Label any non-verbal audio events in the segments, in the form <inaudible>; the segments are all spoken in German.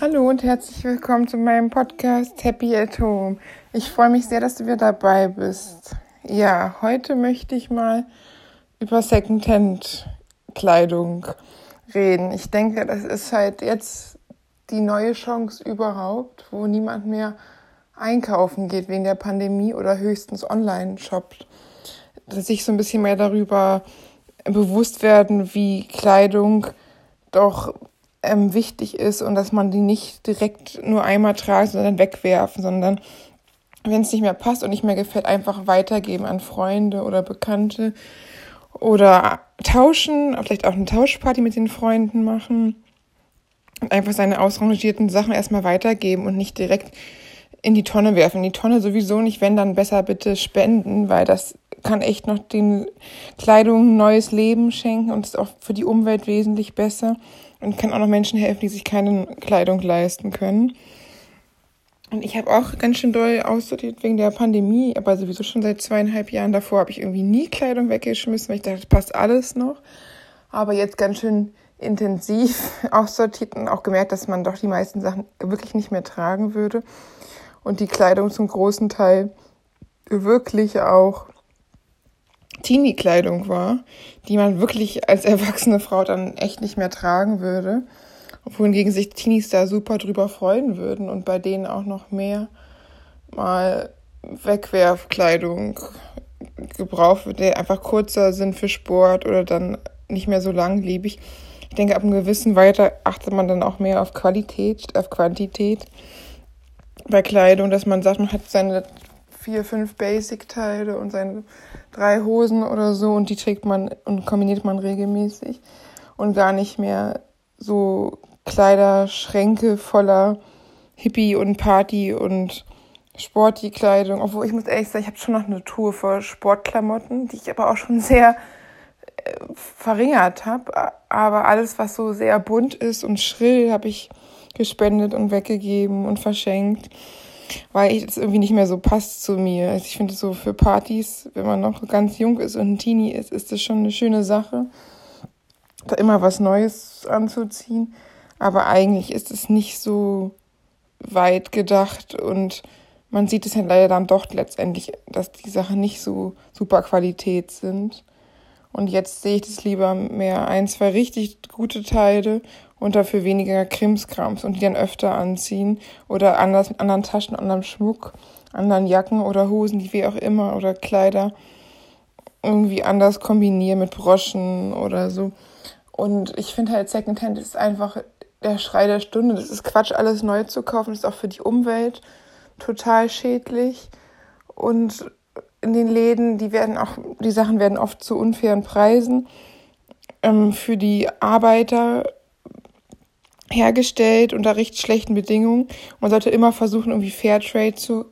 Hallo und herzlich willkommen zu meinem Podcast Happy at Home. Ich freue mich sehr, dass du wieder dabei bist. Ja, heute möchte ich mal über Secondhand-Kleidung reden. Ich denke, das ist halt jetzt die neue Chance überhaupt, wo niemand mehr einkaufen geht wegen der Pandemie oder höchstens online shoppt. Dass sich so ein bisschen mehr darüber bewusst werden, wie Kleidung doch ähm, wichtig ist und dass man die nicht direkt nur einmal tragen, sondern wegwerfen, sondern wenn es nicht mehr passt und nicht mehr gefällt, einfach weitergeben an Freunde oder Bekannte oder tauschen, vielleicht auch eine Tauschparty mit den Freunden machen und einfach seine ausrangierten Sachen erstmal weitergeben und nicht direkt in die Tonne werfen. Die Tonne sowieso nicht, wenn dann besser bitte spenden, weil das kann echt noch den Kleidung neues Leben schenken und ist auch für die Umwelt wesentlich besser und kann auch noch Menschen helfen, die sich keine Kleidung leisten können. Und ich habe auch ganz schön doll aussortiert wegen der Pandemie, aber sowieso schon seit zweieinhalb Jahren davor habe ich irgendwie nie Kleidung weggeschmissen, weil ich dachte, passt alles noch. Aber jetzt ganz schön intensiv <laughs> aussortiert und auch gemerkt, dass man doch die meisten Sachen wirklich nicht mehr tragen würde. Und die Kleidung zum großen Teil wirklich auch Teenie-Kleidung war, die man wirklich als erwachsene Frau dann echt nicht mehr tragen würde. Wohingegen sich Teenies da super drüber freuen würden und bei denen auch noch mehr mal Wegwerfkleidung gebraucht wird, die einfach kurzer sind für Sport oder dann nicht mehr so langlebig. Ich denke, ab einem gewissen Weiter achtet man dann auch mehr auf Qualität, auf Quantität bei Kleidung, dass man sagt, man hat seine vier, fünf Basic-Teile und seine drei Hosen oder so und die trägt man und kombiniert man regelmäßig und gar nicht mehr so Kleiderschränke voller Hippie und Party und Sporty-Kleidung. Obwohl ich muss ehrlich sagen, ich habe schon noch eine Tour für Sportklamotten, die ich aber auch schon sehr äh, verringert habe. Aber alles, was so sehr bunt ist und schrill, habe ich gespendet und weggegeben und verschenkt weil ich das irgendwie nicht mehr so passt zu mir. Also ich finde so für Partys, wenn man noch ganz jung ist und ein Teenie ist, ist das schon eine schöne Sache, da immer was Neues anzuziehen. Aber eigentlich ist es nicht so weit gedacht und man sieht es ja leider dann doch letztendlich, dass die Sachen nicht so super Qualität sind. Und jetzt sehe ich das lieber mehr ein, zwei richtig gute Teile und dafür weniger Krimskrams und die dann öfter anziehen oder anders mit anderen Taschen, anderem Schmuck, anderen Jacken oder Hosen, die wie auch immer oder Kleider irgendwie anders kombinieren mit Broschen oder so. Und ich finde halt Secondhand ist einfach der Schrei der Stunde. Das ist Quatsch, alles neu zu kaufen. Das ist auch für die Umwelt total schädlich. Und in den Läden, die werden auch, die Sachen werden oft zu unfairen Preisen ähm, für die Arbeiter hergestellt unter recht schlechten Bedingungen. Man sollte immer versuchen, irgendwie Fairtrade zu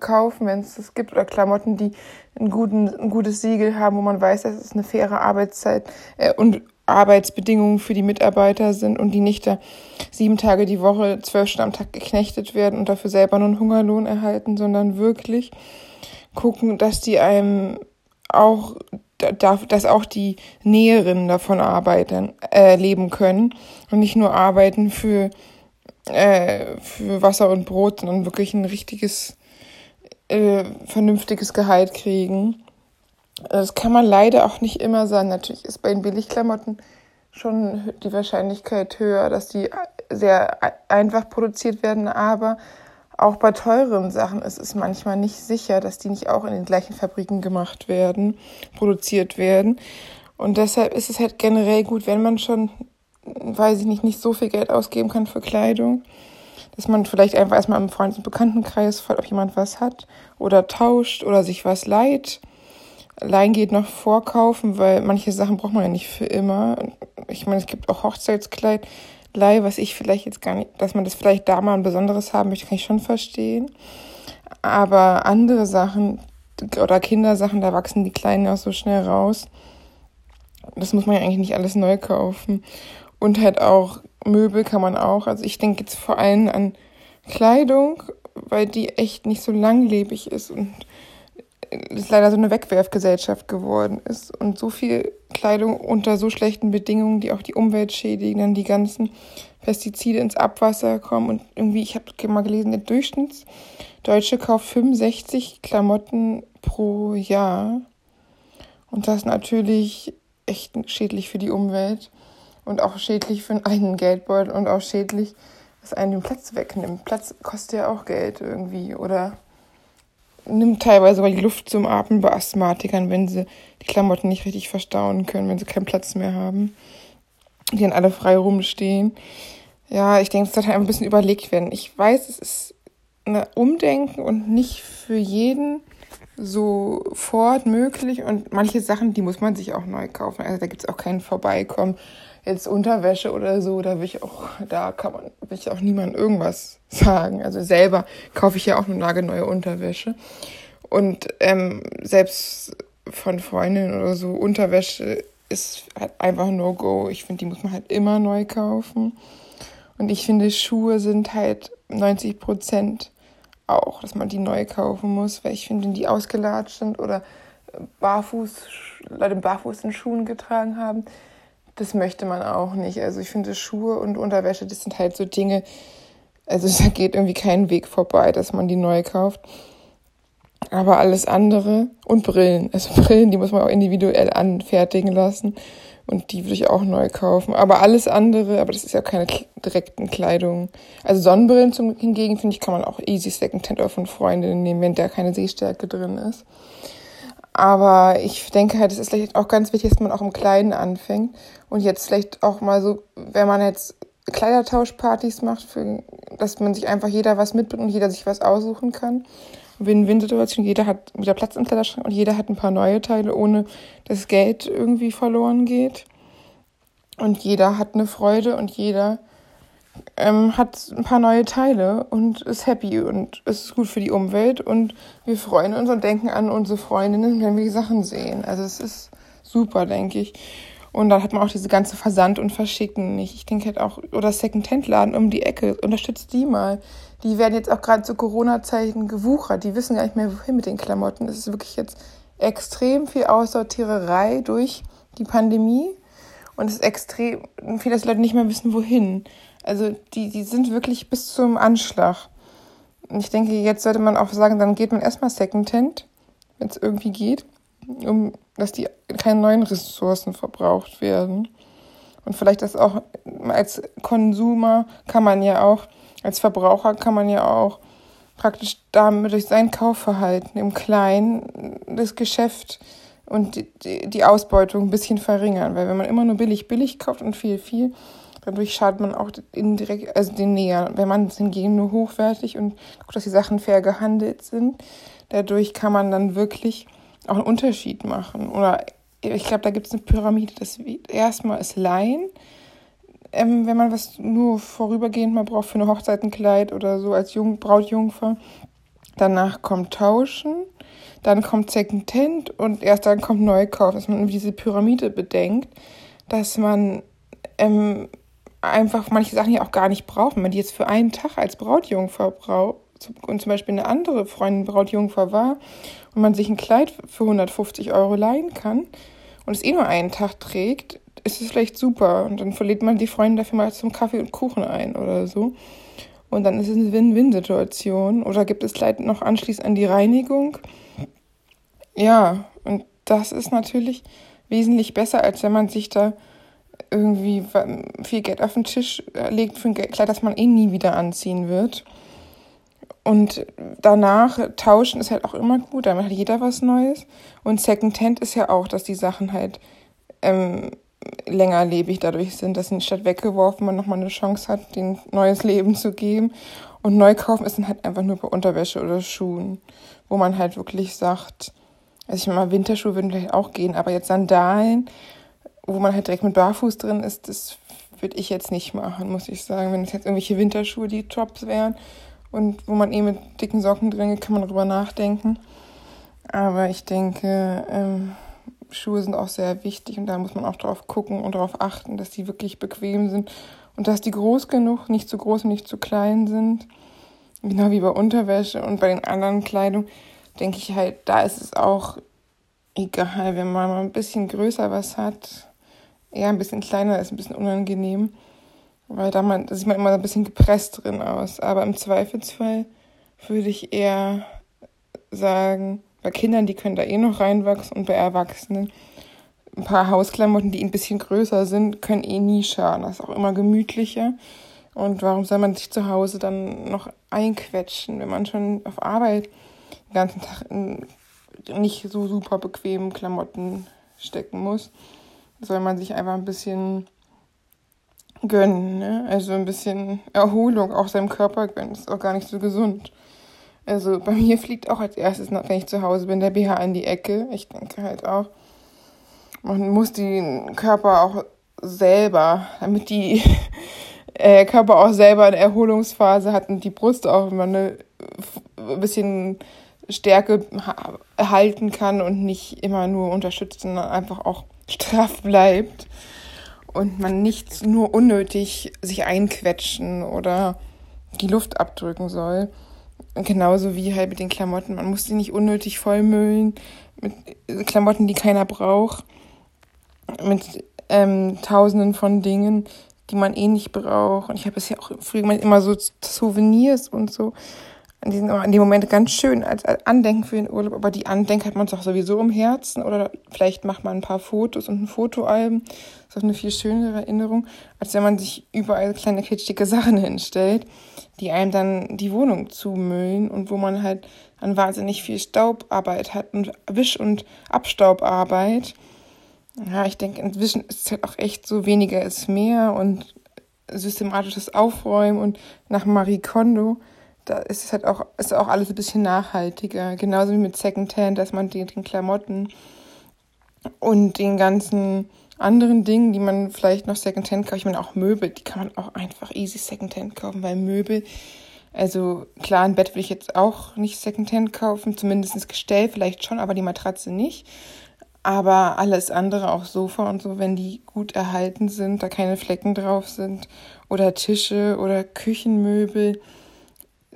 kaufen, wenn es das gibt, oder Klamotten, die einen guten, ein gutes Siegel haben, wo man weiß, dass es eine faire Arbeitszeit äh, und Arbeitsbedingungen für die Mitarbeiter sind und die nicht da sieben Tage die Woche, zwölf Stunden am Tag geknechtet werden und dafür selber nur einen Hungerlohn erhalten, sondern wirklich gucken, dass die einem auch dass auch die Näherinnen davon arbeiten, äh, leben können und nicht nur arbeiten für, äh, für Wasser und Brot, sondern wirklich ein richtiges, äh, vernünftiges Gehalt kriegen. Das kann man leider auch nicht immer sagen. Natürlich ist bei den Billigklamotten schon die Wahrscheinlichkeit höher, dass die sehr einfach produziert werden, aber auch bei teuren Sachen ist es manchmal nicht sicher, dass die nicht auch in den gleichen Fabriken gemacht werden, produziert werden. Und deshalb ist es halt generell gut, wenn man schon, weiß ich nicht, nicht so viel Geld ausgeben kann für Kleidung, dass man vielleicht einfach erstmal im Freundes- und Bekanntenkreis fragt, ob jemand was hat oder tauscht oder sich was leiht. Leihen geht noch vorkaufen, weil manche Sachen braucht man ja nicht für immer. Ich meine, es gibt auch Hochzeitskleid, Blei, was ich vielleicht jetzt gar nicht, dass man das vielleicht da mal ein besonderes haben möchte, kann ich schon verstehen. Aber andere Sachen oder Kindersachen, da wachsen die Kleinen auch so schnell raus. Das muss man ja eigentlich nicht alles neu kaufen. Und halt auch Möbel kann man auch. Also ich denke jetzt vor allem an Kleidung, weil die echt nicht so langlebig ist und es leider so eine Wegwerfgesellschaft geworden ist und so viel Kleidung unter so schlechten Bedingungen, die auch die Umwelt schädigen, dann die ganzen Pestizide ins Abwasser kommen. Und irgendwie, ich habe mal gelesen, der Durchschnittsdeutsche kauft 65 Klamotten pro Jahr. Und das ist natürlich echt schädlich für die Umwelt und auch schädlich für einen Geldbeutel und auch schädlich, dass einen den Platz wegnimmt. Platz kostet ja auch Geld irgendwie oder nimmt teilweise sogar die Luft zum Atmen bei Asthmatikern, wenn sie die Klamotten nicht richtig verstauen können, wenn sie keinen Platz mehr haben, die dann alle frei rumstehen. Ja, ich denke, es sollte ein bisschen überlegt werden. Ich weiß, es ist ein Umdenken und nicht für jeden sofort möglich und manche Sachen, die muss man sich auch neu kaufen. Also da gibt es auch kein Vorbeikommen. Jetzt Unterwäsche oder so, da will ich auch, da kann man, will ich auch niemand irgendwas sagen. Also selber kaufe ich ja auch eine nagelneue Unterwäsche. Und ähm, selbst von Freundinnen oder so, Unterwäsche ist halt einfach No-Go. Ich finde, die muss man halt immer neu kaufen. Und ich finde, Schuhe sind halt 90 Prozent auch, dass man die neu kaufen muss, weil ich finde, wenn die ausgelatscht sind oder barfuß, Leute barfuß in Schuhen getragen haben, das möchte man auch nicht. Also ich finde Schuhe und Unterwäsche, das sind halt so Dinge, also <laughs> da geht irgendwie kein Weg vorbei, dass man die neu kauft. Aber alles andere und Brillen, also <laughs> Brillen, die muss man auch individuell anfertigen lassen und die würde ich auch neu kaufen. Aber alles andere, aber das ist ja keine direkten Kleidung. Also Sonnenbrillen zum, hingegen, finde ich, kann man auch easy Secondhand oder von Freundinnen nehmen, wenn da keine Sehstärke drin ist. Aber ich denke halt, es ist vielleicht auch ganz wichtig, dass man auch im Kleinen anfängt. Und jetzt vielleicht auch mal so, wenn man jetzt Kleidertauschpartys macht, für, dass man sich einfach jeder was mitbringt und jeder sich was aussuchen kann. Win-Win-Situation. Jeder hat wieder Platz im Kleiderschrank und jeder hat ein paar neue Teile, ohne dass Geld irgendwie verloren geht. Und jeder hat eine Freude und jeder ähm, hat ein paar neue Teile und ist happy und ist gut für die Umwelt. Und wir freuen uns und denken an unsere Freundinnen, wenn wir die Sachen sehen. Also es ist super, denke ich. Und dann hat man auch diese ganze Versand und Verschicken nicht. Ich denke halt auch, oder Second-Hand-Laden um die Ecke, unterstützt die mal. Die werden jetzt auch gerade zu Corona-Zeiten gewuchert. Die wissen gar nicht mehr, wohin mit den Klamotten. Es ist wirklich jetzt extrem viel Aussortiererei durch die Pandemie. Und es ist extrem viel, dass Leute nicht mehr wissen, wohin. Also die, die sind wirklich bis zum Anschlag. Und ich denke, jetzt sollte man auch sagen, dann geht man erstmal Secondhand, wenn es irgendwie geht um, dass die keine neuen Ressourcen verbraucht werden. Und vielleicht das auch als Konsumer kann man ja auch, als Verbraucher kann man ja auch praktisch damit durch sein Kaufverhalten im Kleinen das Geschäft und die, die Ausbeutung ein bisschen verringern. Weil wenn man immer nur billig, billig kauft und viel, viel, dadurch schadet man auch indirekt, also den Näher. Wenn man es hingegen nur hochwertig und guckt, dass die Sachen fair gehandelt sind, dadurch kann man dann wirklich auch einen Unterschied machen. Oder ich glaube, da gibt es eine Pyramide. Das erstmal ist Leihen. Ähm, wenn man was nur vorübergehend mal braucht für eine Hochzeitenkleid oder so als Jung, Brautjungfer. Danach kommt Tauschen, dann kommt Secondhand und erst dann kommt Neukauf, dass man diese Pyramide bedenkt, dass man ähm, einfach manche Sachen ja auch gar nicht braucht. Wenn man die jetzt für einen Tag als Brautjungfer braucht, und zum Beispiel eine andere Freundin Brautjungfer war und man sich ein Kleid für 150 Euro leihen kann und es eh nur einen Tag trägt, ist es vielleicht super. Und dann verliert man die Freundin dafür mal zum Kaffee und Kuchen ein oder so. Und dann ist es eine Win-Win-Situation. Oder gibt es Kleid noch anschließend an die Reinigung? Ja, und das ist natürlich wesentlich besser, als wenn man sich da irgendwie viel Geld auf den Tisch legt für ein Kleid, das man eh nie wieder anziehen wird. Und danach tauschen ist halt auch immer gut, damit hat jeder was Neues. Und Secondhand ist ja auch, dass die Sachen halt ähm, längerlebig dadurch sind, dass statt weggeworfen man nochmal eine Chance hat, den neues Leben zu geben. Und Neukaufen ist dann halt einfach nur bei Unterwäsche oder Schuhen, wo man halt wirklich sagt, also ich meine, Winterschuhe würden vielleicht auch gehen, aber jetzt Sandalen, wo man halt direkt mit Barfuß drin ist, das würde ich jetzt nicht machen, muss ich sagen. Wenn es jetzt irgendwelche Winterschuhe, die Tops wären, und wo man eh mit dicken Socken drin geht, kann man darüber nachdenken. Aber ich denke, ähm, Schuhe sind auch sehr wichtig und da muss man auch drauf gucken und darauf achten, dass die wirklich bequem sind und dass die groß genug, nicht zu groß und nicht zu klein sind. Genau wie bei Unterwäsche und bei den anderen Kleidung, denke ich halt, da ist es auch egal, wenn man mal ein bisschen größer was hat. Eher ein bisschen kleiner ist ein bisschen unangenehm. weil da man, da sieht man immer ein bisschen gepresst drin aus. Aber im Zweifelsfall würde ich eher sagen, bei Kindern, die können da eh noch reinwachsen und bei Erwachsenen ein paar Hausklamotten, die ein bisschen größer sind, können eh nie schaden. Das ist auch immer gemütlicher. Und warum soll man sich zu Hause dann noch einquetschen, wenn man schon auf Arbeit den ganzen Tag in nicht so super bequemen Klamotten stecken muss? Soll man sich einfach ein bisschen gönnen, ne? Also ein bisschen Erholung auch seinem Körper gönnen. Das ist auch gar nicht so gesund. Also bei mir <laughs> fliegt auch als erstes, wenn ich zu Hause bin, der BH in die Ecke. Ich denke halt auch, man muss den Körper auch selber, damit die <laughs> äh, Körper auch selber eine Erholungsphase hat und die Brust auch immer eine ein bisschen Stärke erhalten kann und nicht immer nur unterstützt, sondern einfach auch straff bleibt und man nicht nur unnötig sich einquetschen oder die Luft abdrücken soll. Genauso wie halt mit den Klamotten. Man muss die nicht unnötig vollmüllen mit Klamotten, die keiner braucht. Mit ähm, tausenden von Dingen, die man eh nicht braucht. Und ich habe es ja auch früher immer so Souvenirs und so die sind in dem Moment ganz schön als Andenken für den Urlaub, aber die Andenken hat man doch sowieso im Herzen oder vielleicht macht man ein paar Fotos und ein Fotoalbum. Das ist eine viel schönere Erinnerung, als wenn man sich überall kleine kitschige Sachen <laughs> hinstellt, die einem dann die Wohnung zumüllen und wo man halt dann wahnsinnig viel Staubarbeit hat und Wisch- und Abstaubarbeit. Ja, ich denke, inzwischen ist es halt auch echt so, weniger ist mehr und systematisches Aufräumen und nach Marie Kondo da ist es halt auch, ist auch alles ein bisschen nachhaltiger. Genauso wie mit Secondhand, dass man den, den Klamotten und den ganzen anderen Dingen, die man vielleicht noch Secondhand kauft, ich meine auch Möbel, die kann man auch einfach easy Secondhand kaufen, weil Möbel, also klar, ein Bett will ich jetzt auch nicht Secondhand kaufen, zumindest das Gestell vielleicht schon, aber die Matratze nicht. Aber alles andere, auch Sofa und so, wenn die gut erhalten sind, da keine Flecken drauf sind, oder Tische oder Küchenmöbel,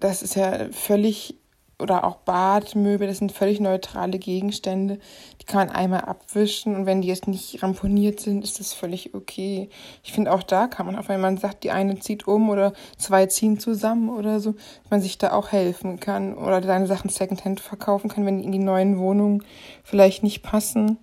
das ist ja völlig, oder auch Badmöbel, das sind völlig neutrale Gegenstände. Die kann man einmal abwischen und wenn die jetzt nicht ramponiert sind, ist das völlig okay. Ich finde auch da kann man, auch wenn man sagt, die eine zieht um oder zwei ziehen zusammen oder so, man sich da auch helfen kann oder seine Sachen Secondhand verkaufen kann, wenn die in die neuen Wohnungen vielleicht nicht passen.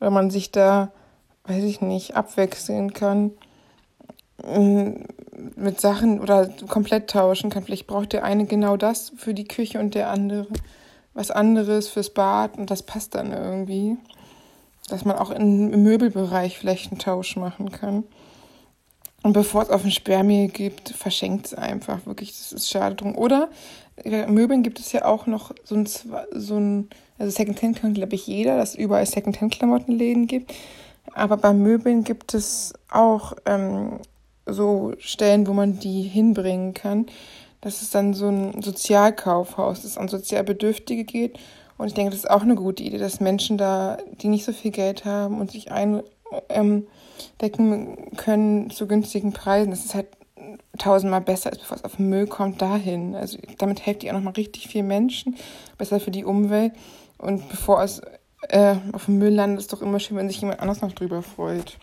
Oder man sich da, weiß ich nicht, abwechseln kann mit Sachen oder komplett tauschen kann. Vielleicht braucht der eine genau das für die Küche und der andere was anderes fürs Bad und das passt dann irgendwie. Dass man auch im Möbelbereich vielleicht einen Tausch machen kann. Und bevor es auf ein Sperrmehl gibt, verschenkt es einfach. Wirklich, das ist schade drum. Oder äh, Möbeln gibt es ja auch noch so ein, so ein also Secondhand kann, glaube ich, jeder, dass es überall Secondhand-Klamottenläden gibt. Aber bei Möbeln gibt es auch ähm, so Stellen, wo man die hinbringen kann. Das ist dann so ein Sozialkaufhaus, das an Sozialbedürftige geht. Und ich denke, das ist auch eine gute Idee, dass Menschen da, die nicht so viel Geld haben und sich eindecken ähm, können zu günstigen Preisen, das ist halt tausendmal besser, als bevor es auf den Müll kommt, dahin. Also damit helft ihr auch nochmal richtig viel Menschen, besser für die Umwelt. Und bevor es äh, auf dem Müll landet, ist es doch immer schön, wenn sich jemand anders noch drüber freut.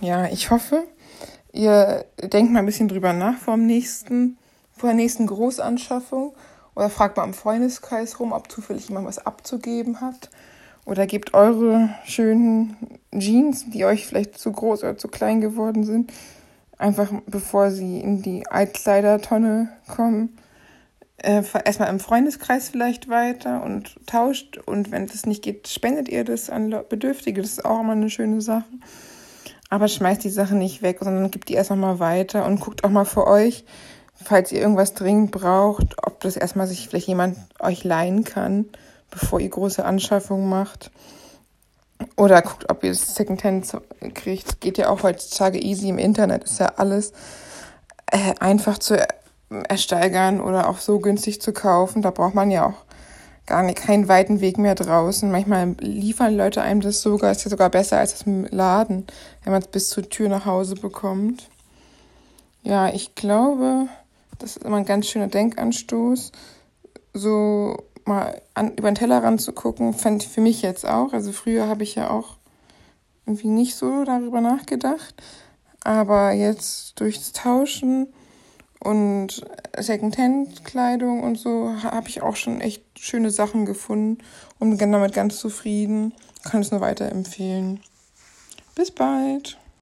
Ja, ich hoffe, Ihr denkt mal ein bisschen drüber nach vor, dem nächsten, vor der nächsten Großanschaffung oder fragt mal im Freundeskreis rum, ob zufällig jemand was abzugeben hat. Oder gebt eure schönen Jeans, die euch vielleicht zu groß oder zu klein geworden sind, einfach bevor sie in die Altkleidertonne kommen, äh, erstmal im Freundeskreis vielleicht weiter und tauscht. Und wenn das nicht geht, spendet ihr das an Bedürftige. Das ist auch immer eine schöne Sache. Aber schmeißt die Sachen nicht weg, sondern gibt die erst mal weiter und guckt auch mal für euch, falls ihr irgendwas dringend braucht, ob das erstmal sich vielleicht jemand euch leihen kann, bevor ihr große Anschaffungen macht. Oder guckt, ob ihr es Secondhand kriegt. Geht ja auch heutzutage easy im Internet. Ist ja alles äh, einfach zu ersteigern oder auch so günstig zu kaufen. Da braucht man ja auch gar nicht, keinen weiten Weg mehr draußen. Manchmal liefern Leute einem das sogar, ist ja sogar besser als das im Laden, wenn man es bis zur Tür nach Hause bekommt. Ja, ich glaube, das ist immer ein ganz schöner Denkanstoß, so mal an, über den Tellerrand zu gucken, fand ich für mich jetzt auch. Also früher habe ich ja auch irgendwie nicht so darüber nachgedacht. Aber jetzt durchs Tauschen und Secondhand-Kleidung und so habe ich auch schon echt schöne Sachen gefunden und bin damit ganz zufrieden. Kann es nur weiterempfehlen. Bis bald.